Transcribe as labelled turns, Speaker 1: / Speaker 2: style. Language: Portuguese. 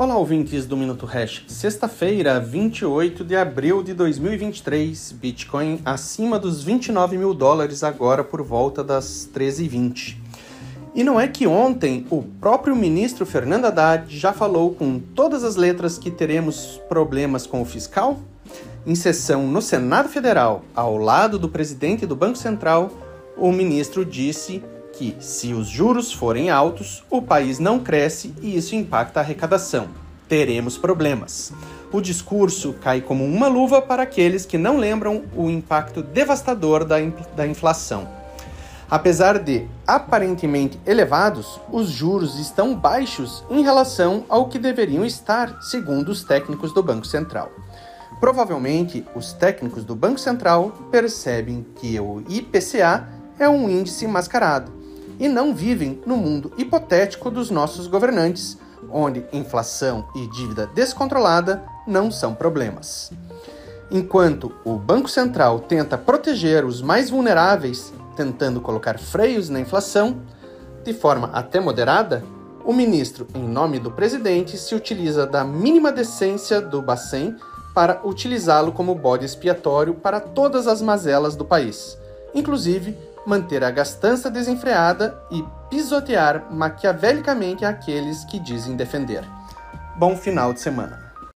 Speaker 1: Olá, ouvintes do Minuto Hash. Sexta-feira, 28 de abril de 2023, Bitcoin acima dos 29 mil dólares, agora por volta das 13h20. E não é que ontem o próprio ministro Fernando Haddad já falou com todas as letras que teremos problemas com o fiscal? Em sessão no Senado Federal, ao lado do presidente do Banco Central, o ministro disse que, se os juros forem altos, o país não cresce e isso impacta a arrecadação. Teremos problemas. O discurso cai como uma luva para aqueles que não lembram o impacto devastador da, da inflação. Apesar de aparentemente elevados, os juros estão baixos em relação ao que deveriam estar, segundo os técnicos do Banco Central. Provavelmente, os técnicos do Banco Central percebem que o IPCA é um índice mascarado e não vivem no mundo hipotético dos nossos governantes, onde inflação e dívida descontrolada não são problemas. Enquanto o Banco Central tenta proteger os mais vulneráveis, tentando colocar freios na inflação, de forma até moderada, o ministro, em nome do presidente, se utiliza da mínima decência do Bacen para utilizá-lo como bode expiatório para todas as mazelas do país, inclusive manter a gastança desenfreada e pisotear maquiavelicamente aqueles que dizem defender. Bom final de semana.